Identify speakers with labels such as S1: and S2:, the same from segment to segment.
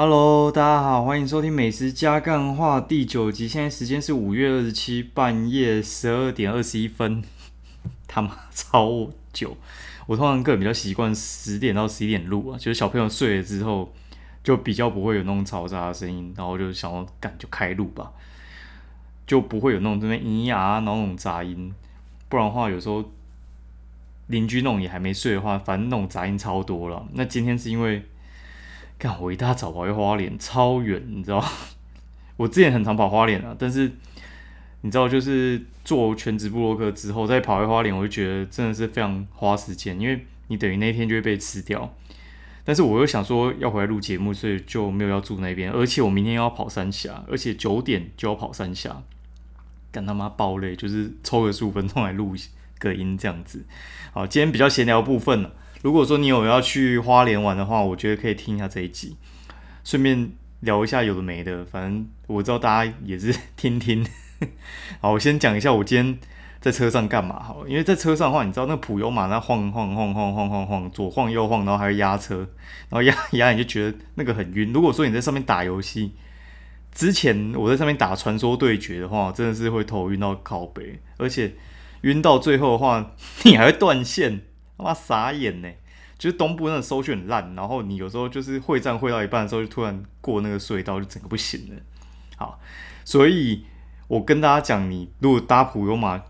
S1: Hello，大家好，欢迎收听《美食加干话》第九集。现在时间是五月二十七半夜十二点二十一分，他妈超久。我通常个人比较习惯十点到十一点录啊，就是小朋友睡了之后，就比较不会有那种嘈杂的声音，然后就想要赶就开录吧，就不会有那种这边咿呀那种杂音。不然的话，有时候邻居那种也还没睡的话，反正那种杂音超多了。那今天是因为。看我一大早跑去花莲，超远，你知道？我之前很常跑花莲啊，但是你知道，就是做全职部落客之后，再跑回花莲，我就觉得真的是非常花时间，因为你等于那天就会被吃掉。但是我又想说要回来录节目，所以就没有要住那边，而且我明天要跑三峡，而且九点就要跑三峡，干他妈爆累，就是抽个十五分钟来录个音这样子。好，今天比较闲聊部分了。如果说你有要去花莲玩的话，我觉得可以听一下这一集，顺便聊一下有的没的。反正我知道大家也是 听听。好，我先讲一下我今天在车上干嘛。好，因为在车上的话，你知道那个普悠马那晃晃晃晃晃晃晃，左晃右晃，然后还会压车，然后压 压你就觉得那个很晕。如果说你在上面打游戏，之前我在上面打传说对决的话，真的是会头晕到靠背，而且晕到最后的话，你还会断线。他妈傻眼呢！就是东部那个收讯很烂，然后你有时候就是会战会到一半的时候，就突然过那个隧道，就整个不行了。好，所以我跟大家讲，你如果搭普悠玛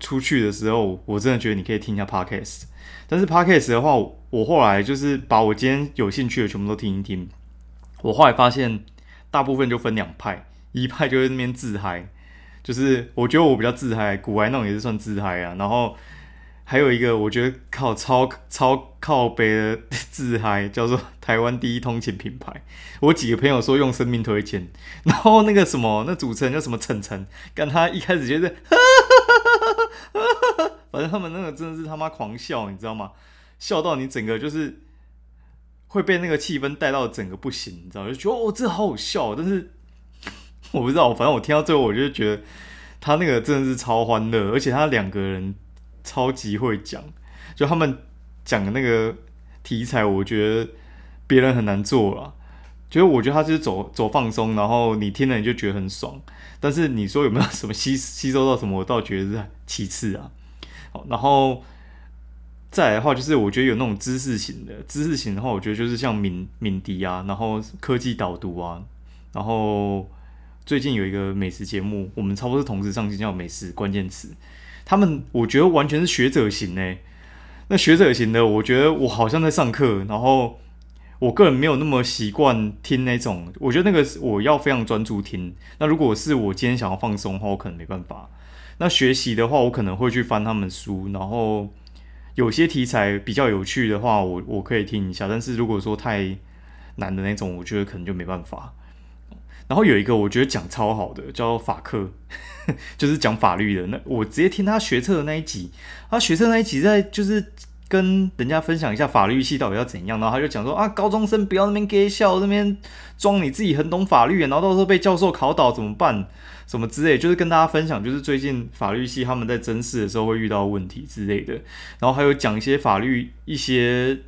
S1: 出去的时候，我真的觉得你可以听一下 podcast。但是 podcast 的话，我后来就是把我今天有兴趣的全部都听一听。我后来发现，大部分就分两派，一派就是那边自嗨，就是我觉得我比较自嗨，古玩那种也是算自嗨啊，然后。还有一个我觉得靠超超靠背的自嗨，叫做 台湾第一通勤品牌。我几个朋友说用生命推荐，然后那个什么那主持人叫什么晨晨，跟他一开始觉得，反正他们那个真的是他妈狂笑，你知道吗？笑到你整个就是会被那个气氛带到整个不行，你知道就觉得哦这好好笑，但是 我不知道，反正我听到最后我就觉得他那个真的是超欢乐，而且他两个人。超级会讲，就他们讲的那个题材，我觉得别人很难做了。就是我觉得他就是走走放松，然后你听了你就觉得很爽。但是你说有没有什么吸 吸收到什么，我倒觉得是其次啊。好，然后再来的话，就是我觉得有那种知识型的，知识型的话，我觉得就是像敏敏迪啊，然后科技导读啊，然后最近有一个美食节目，我们差不多是同时上线，叫美食关键词。他们我觉得完全是学者型诶，那学者型的，我觉得我好像在上课，然后我个人没有那么习惯听那种，我觉得那个我要非常专注听。那如果是我今天想要放松的话，我可能没办法。那学习的话，我可能会去翻他们书，然后有些题材比较有趣的话，我我可以听一下。但是如果说太难的那种，我觉得可能就没办法。然后有一个我觉得讲超好的，叫法克，就是讲法律的。那我直接听他学测的那一集，他学测那一集在就是跟人家分享一下法律系到底要怎样。然后他就讲说啊，高中生不要那边给笑，那边装你自己很懂法律，然后到时候被教授考倒怎么办？什么之类，就是跟大家分享，就是最近法律系他们在甄试的时候会遇到问题之类的。然后还有讲一些法律一些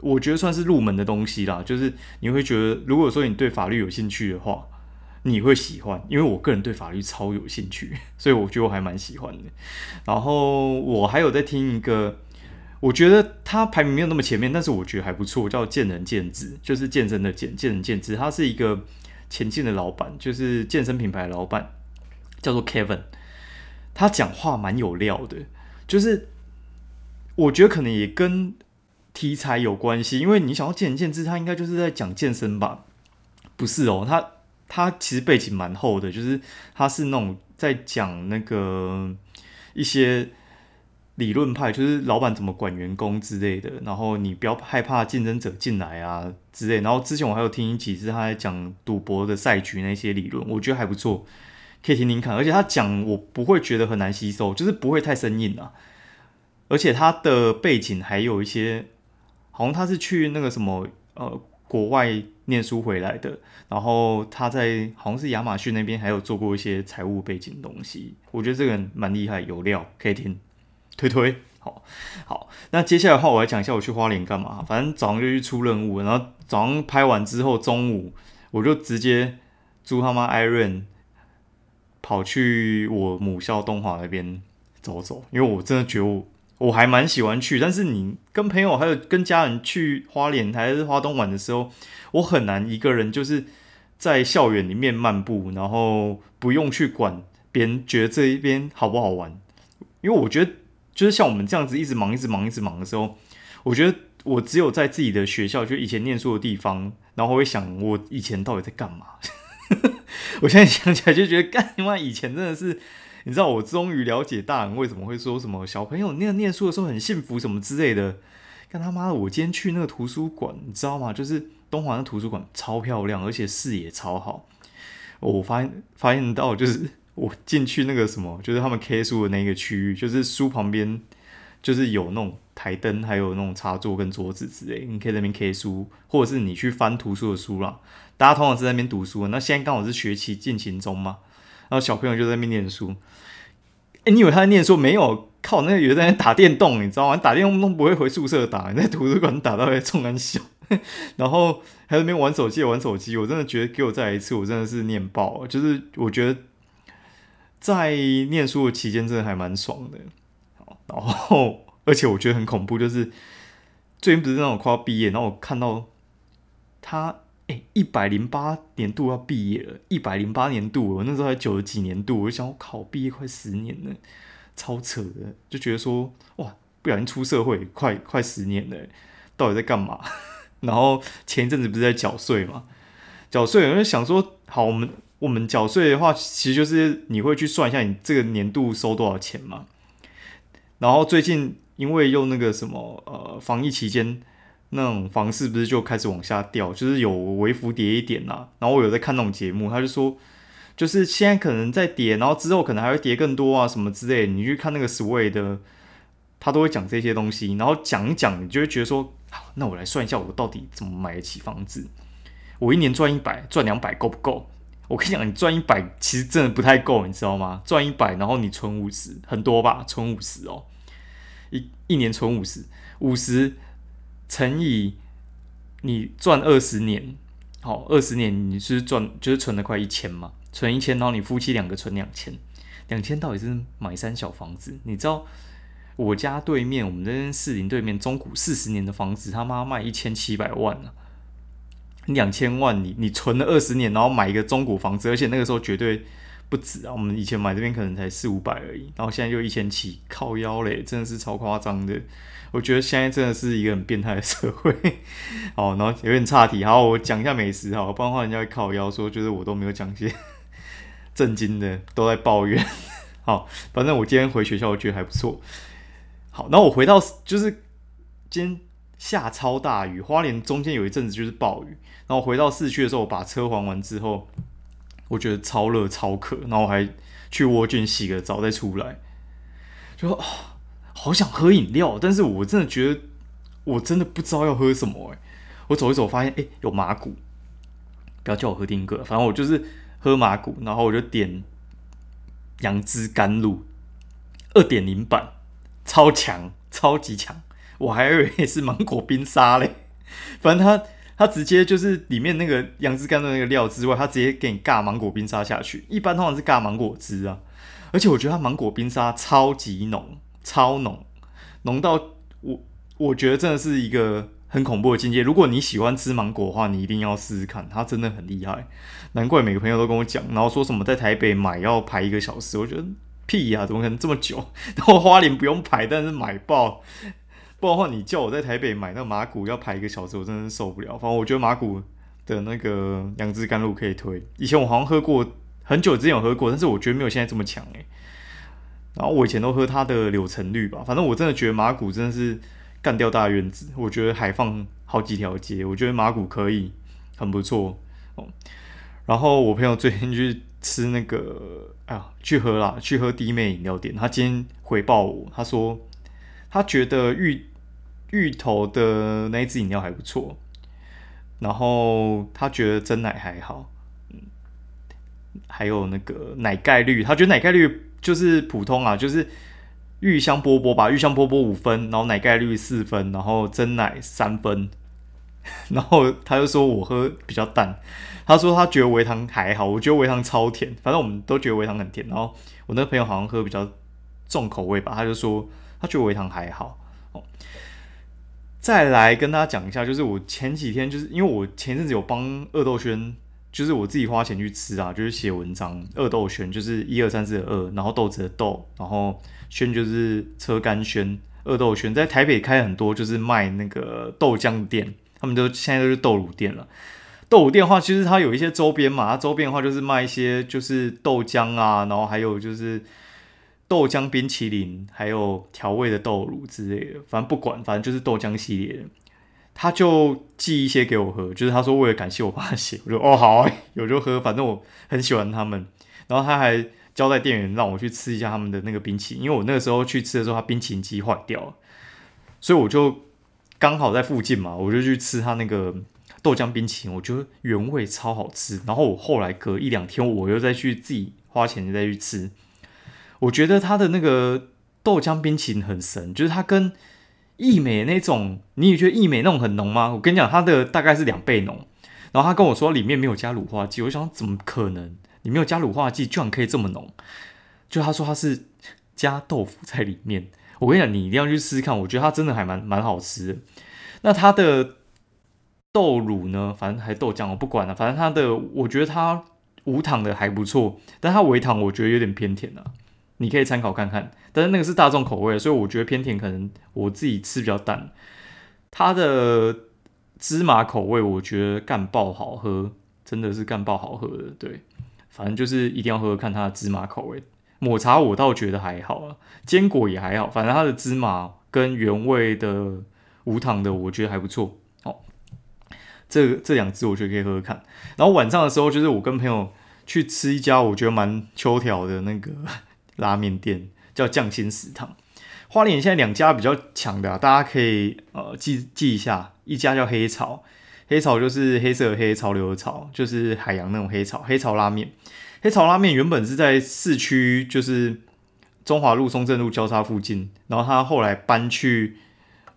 S1: 我觉得算是入门的东西啦，就是你会觉得如果说你对法律有兴趣的话。你会喜欢，因为我个人对法律超有兴趣，所以我觉得我还蛮喜欢的。然后我还有在听一个，我觉得他排名没有那么前面，但是我觉得还不错，叫见仁见智，就是健身的见见仁见智。他是一个前进的老板，就是健身品牌老板，叫做 Kevin。他讲话蛮有料的，就是我觉得可能也跟题材有关系，因为你想要见仁见智，他应该就是在讲健身吧？不是哦，他。他其实背景蛮厚的，就是他是那种在讲那个一些理论派，就是老板怎么管员工之类的。然后你不要害怕竞争者进来啊之类。然后之前我还有听一集是他在讲赌博的赛局那些理论，我觉得还不错，可以听听看。而且他讲我不会觉得很难吸收，就是不会太生硬啊。而且他的背景还有一些，好像他是去那个什么呃。国外念书回来的，然后他在好像是亚马逊那边还有做过一些财务背景东西，我觉得这个人蛮厉害，有料，可以听。推推。好，好，那接下来的话，我来讲一下我去花莲干嘛。反正早上就去出任务，然后早上拍完之后，中午我就直接租他妈 Iron 跑去我母校东华那边走走，因为我真的觉得我我还蛮喜欢去。但是你跟朋友还有跟家人去花莲还是花东玩的时候，我很难一个人就是在校园里面漫步，然后不用去管别人觉得这一边好不好玩，因为我觉得。就是像我们这样子一直忙、一直忙、一直忙的时候，我觉得我只有在自己的学校，就以前念书的地方，然后会想我以前到底在干嘛。我现在想起来就觉得，干他妈以前真的是，你知道，我终于了解大人为什么会说什么小朋友那个念书的时候很幸福什么之类的。干他妈的，我今天去那个图书馆，你知道吗？就是东华的图书馆超漂亮，而且视野超好。我发现发现到就是。我进去那个什么，就是他们 K 书的那个区域，就是书旁边就是有那种台灯，还有那种插座跟桌子之类，你可以在那边 K 书，或者是你去翻图书的书啦。大家通常是在那边读书，那现在刚好是学期进行中嘛，然后小朋友就在那边念书。哎，你以为他在念书？没有，靠，那个有在那打电动，你知道吗？打电动都不会回宿舍打，你在图书馆打到在冲安笑，然后还在那边玩手机玩手机，我真的觉得给我再来一次，我真的是念爆了，就是我觉得。在念书的期间，真的还蛮爽的。然后而且我觉得很恐怖，就是最近不是那种快要毕业，然后我看到他，一百零八年度要毕业了，一百零八年度，我那时候还九十几年度，我就想，我靠，毕业快十年了，超扯的，就觉得说，哇，不小心出社会，快快十年了，到底在干嘛？然后前一阵子不是在缴税嘛，缴税，我就想说，好，我们。我们缴税的话，其实就是你会去算一下你这个年度收多少钱嘛。然后最近因为用那个什么呃防疫期间那种房市不是就开始往下掉，就是有微幅跌一点呐。然后我有在看那种节目，他就说就是现在可能在跌，然后之后可能还会跌更多啊什么之类。你去看那个 Sway 的，他都会讲这些东西，然后讲一讲，你就会觉得说，好，那我来算一下我到底怎么买得起房子。我一年赚一百，赚两百够不够？我跟你讲，你赚一百其实真的不太够，你知道吗？赚一百，然后你存五十，很多吧？存五十哦，一一年存五十，五十乘以你赚二十年，好，二十年你是赚就是存了快一千嘛？存一千，然后你夫妻两个存两千，两千到底是买三小房子？你知道我家对面，我们这边四林对面中古四十年的房子，他妈卖一千七百万呢。两千万，你你存了二十年，然后买一个中古房子，而且那个时候绝对不止啊！我们以前买这边可能才四五百而已，然后现在就一千七，靠腰嘞，真的是超夸张的。我觉得现在真的是一个很变态的社会。好，然后有点岔题，好，我讲一下美食哈，不然的话人家会靠腰说，就是我都没有讲些 震惊的，都在抱怨。好，反正我今天回学校，我觉得还不错。好，然后我回到就是今天。下超大雨，花莲中间有一阵子就是暴雨，然后回到市区的时候，我把车还完之后，我觉得超热超渴，然后我还去蜗郡洗个澡再出来，就好想喝饮料，但是我真的觉得我真的不知道要喝什么哎，我走一走发现哎有马古，不要叫我喝丁哥，反正我就是喝马古，然后我就点杨枝甘露二点零版，超强，超级强。我还以为是芒果冰沙嘞，反正它他直接就是里面那个杨枝甘的那个料之外，他直接给你尬芒果冰沙下去。一般通常是尬芒果汁啊，而且我觉得它芒果冰沙超级浓，超浓，浓到我我觉得真的是一个很恐怖的境界。如果你喜欢吃芒果的话，你一定要试试看，它真的很厉害。难怪每个朋友都跟我讲，然后说什么在台北买要排一个小时，我觉得屁呀，怎么可能这么久？然后花莲不用排，但是买爆。不然的话，你叫我在台北买那马古要排一个小时，我真的受不了。反正我觉得马古的那个杨枝甘露可以推。以前我好像喝过，很久之前有喝过，但是我觉得没有现在这么强诶。然后我以前都喝它的柳橙绿吧，反正我真的觉得马古真的是干掉大院子。我觉得海放好几条街，我觉得马古可以很不错哦。然后我朋友最近去吃那个，哎呀，去喝啦，去喝弟妹饮料店。他今天回报我，他说他觉得玉。芋头的那一支饮料还不错，然后他觉得真奶还好，嗯，还有那个奶盖绿，他觉得奶盖绿就是普通啊，就是芋香波波吧，芋香波波五分，然后奶盖率四分，然后真奶三分，然后他就说我喝比较淡，他说他觉得维糖还好，我觉得维糖超甜，反正我们都觉得维糖很甜，然后我那个朋友好像喝比较重口味吧，他就说他觉得维糖还好。哦，再来跟大家讲一下，就是我前几天就是因为我前阵子有帮二豆轩，就是我自己花钱去吃啊，就是写文章。二豆轩就是一二三四的二，然后豆子的豆，然后轩就是车干轩。二豆轩在台北开很多，就是卖那个豆浆店，他们都现在都是豆乳店了。豆乳店的话，其实它有一些周边嘛，它周边的话就是卖一些就是豆浆啊，然后还有就是。豆浆冰淇淋，还有调味的豆乳之类的，反正不管，反正就是豆浆系列的。他就寄一些给我喝，就是他说为了感谢我帮他写，我说哦好，有就喝，反正我很喜欢他们。然后他还交代店员让我去吃一下他们的那个冰淇淋，因为我那个时候去吃的时候，他冰淇淋机坏掉了，所以我就刚好在附近嘛，我就去吃他那个豆浆冰淇淋，我觉得原味超好吃。然后我后来隔一两天，我又再去自己花钱再去吃。我觉得它的那个豆浆冰淇淋很神，就是它跟益美那种，你也觉得益美那种很浓吗？我跟你讲，它的大概是两倍浓。然后他跟我说里面没有加乳化剂，我想怎么可能？你没有加乳化剂，居然可以这么浓？就他说他是加豆腐在里面。我跟你讲，你一定要去试试看，我觉得它真的还蛮蛮好吃。那它的豆乳呢？反正还豆浆，我不管了。反正它的，我觉得它无糖的还不错，但它微糖我觉得有点偏甜啊。你可以参考看看，但是那个是大众口味，所以我觉得偏甜，可能我自己吃比较淡。它的芝麻口味我觉得干爆好喝，真的是干爆好喝的。对，反正就是一定要喝喝看它的芝麻口味。抹茶我倒觉得还好啊，坚果也还好，反正它的芝麻跟原味的无糖的我觉得还不错。哦，这这两支我觉得可以喝喝看。然后晚上的时候就是我跟朋友去吃一家我觉得蛮秋条的那个。拉面店叫匠心食堂，花莲现在两家比较强的，大家可以呃记记一下，一家叫黑潮，黑潮就是黑色黑潮流的潮，就是海洋那种黑潮，黑潮拉面，黑潮拉面原本是在市区，就是中华路、松正路交叉附近，然后他后来搬去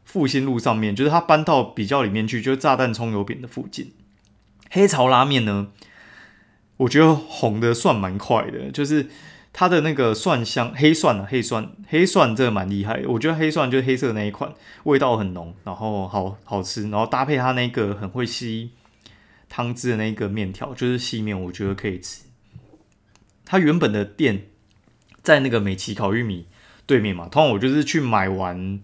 S1: 复兴路上面，就是他搬到比较里面去，就是炸弹葱油饼的附近。黑潮拉面呢，我觉得红的算蛮快的，就是。它的那个蒜香黑蒜啊，黑蒜黑蒜这个蛮厉害，我觉得黑蒜就是黑色那一款，味道很浓，然后好好吃，然后搭配它那个很会吸汤汁的那个面条，就是细面，我觉得可以吃。它原本的店在那个美琪烤玉米对面嘛，通常我就是去买完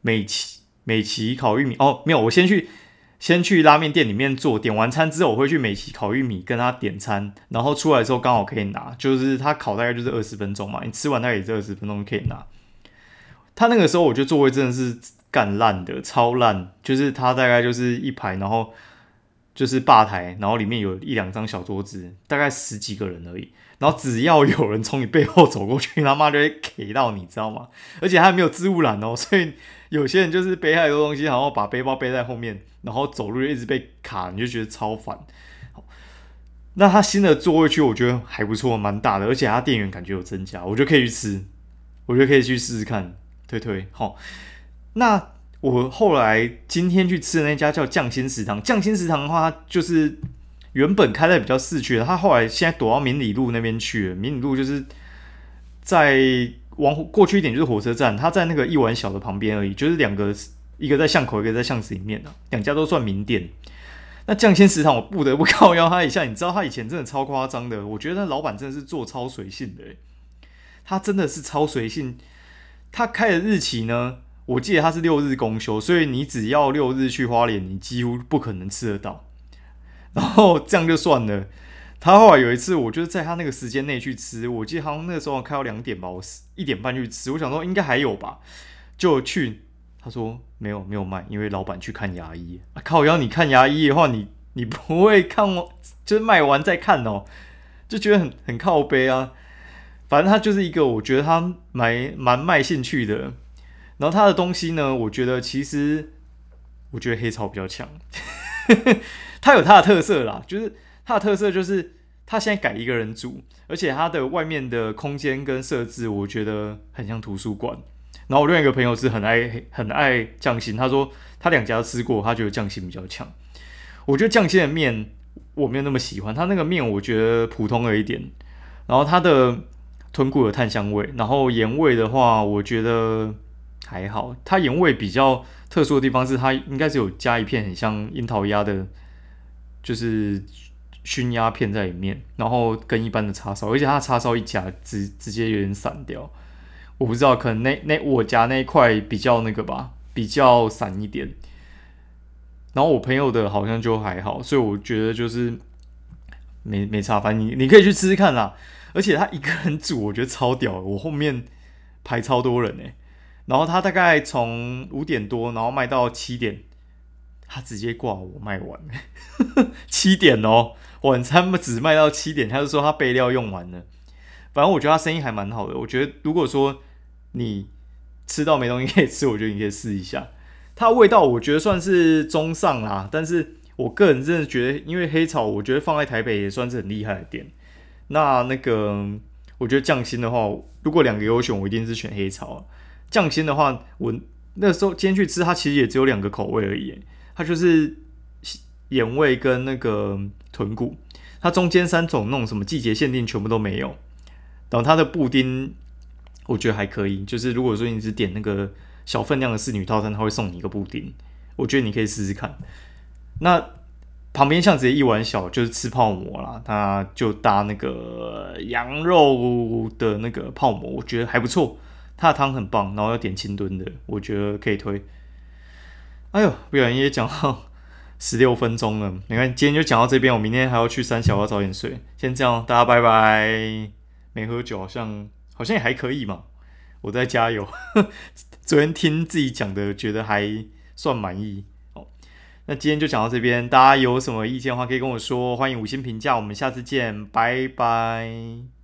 S1: 美琪美琪烤玉米哦，没有，我先去。先去拉面店里面做，点完餐之后，我会去美琪烤玉米跟他点餐，然后出来的时候刚好可以拿，就是他烤大概就是二十分钟嘛，你吃完大概也是二十分钟可以拿。他那个时候我觉得座位真的是干烂的，超烂，就是他大概就是一排，然后就是吧台，然后里面有一两张小桌子，大概十几个人而已，然后只要有人从你背后走过去，他妈就会 K 到你，知道吗？而且还没有置物栏哦，所以。有些人就是背太多东西，然后把背包背在后面，然后走路就一直被卡，你就觉得超烦。那他新的座位区我觉得还不错，蛮大的，而且他店员感觉有增加，我觉得可以去吃，我觉得可以去试试看，推推。好，那我后来今天去吃的那家叫匠心食堂，匠心食堂的话就是原本开在比较市区的，他后来现在躲到明理路那边去了。明理路就是在。往过去一点就是火车站，它在那个一碗小的旁边而已，就是两个，一个在巷口，一个在巷子里面的，两家都算名店。那匠心食堂我不得不靠邀他一下，你知道他以前真的超夸张的，我觉得那老板真的是做超随性的，他真的是超随性。他开的日期呢，我记得他是六日公休，所以你只要六日去花莲，你几乎不可能吃得到。然后这样就算了。他后来有一次，我就是在他那个时间内去吃，我记得好像那个时候开到两点吧，我一点半去吃，我想说应该还有吧，就去，他说没有没有卖，因为老板去看牙医。靠，要你看牙医的话，你你不会看我，就是卖完再看哦，就觉得很很靠背啊。反正他就是一个，我觉得他蛮蛮卖兴趣的。然后他的东西呢，我觉得其实我觉得黑潮比较强，他有他的特色啦，就是。它的特色就是他现在改一个人煮，而且他的外面的空间跟设置，我觉得很像图书馆。然后我另外一个朋友是很爱很爱匠心，他说他两家吃过，他觉得匠心比较强。我觉得匠心的面我没有那么喜欢，他那个面我觉得普通了一点。然后它的豚骨有炭香味，然后盐味的话，我觉得还好。它盐味比较特殊的地方是，它应该是有加一片很像樱桃鸭的，就是熏鸭片在里面，然后跟一般的叉烧，而且它叉烧一夹直直接有点散掉。我不知道，可能那那我夹那一块比较那个吧，比较散一点。然后我朋友的好像就还好，所以我觉得就是没没差，反正你你可以去吃吃看啦。而且他一个人煮，我觉得超屌。我后面排超多人呢，然后他大概从五点多，然后卖到七点，他直接挂我卖完。七点哦，晚餐只卖到七点，他就说他备料用完了。反正我觉得他生意还蛮好的。我觉得如果说你吃到没东西可以吃，我觉得你可以试一下。它味道我觉得算是中上啦，但是我个人真的觉得，因为黑草，我觉得放在台北也算是很厉害的店。那那个，我觉得匠心的话，如果两个优选，我一定是选黑草。匠心的话，我那时候今天去吃，它其实也只有两个口味而已，它就是盐味跟那个豚骨，它中间三种那种什么季节限定全部都没有。然后它的布丁，我觉得还可以，就是如果说你只点那个小分量的侍女套餐，它会送你一个布丁，我觉得你可以试试看。那。旁边像直接一碗小，就是吃泡馍啦，它就搭那个羊肉的那个泡馍，我觉得还不错。他的汤很棒，然后要点清炖的，我觉得可以推。哎呦，不小心也讲到 十六分钟了，你看今天就讲到这边，我明天还要去三小要早点睡。先这样，大家拜拜。没喝酒，好像好像也还可以嘛，我在加油。昨天听自己讲的，觉得还算满意。那今天就讲到这边，大家有什么意见的话可以跟我说，欢迎五星评价，我们下次见，拜拜。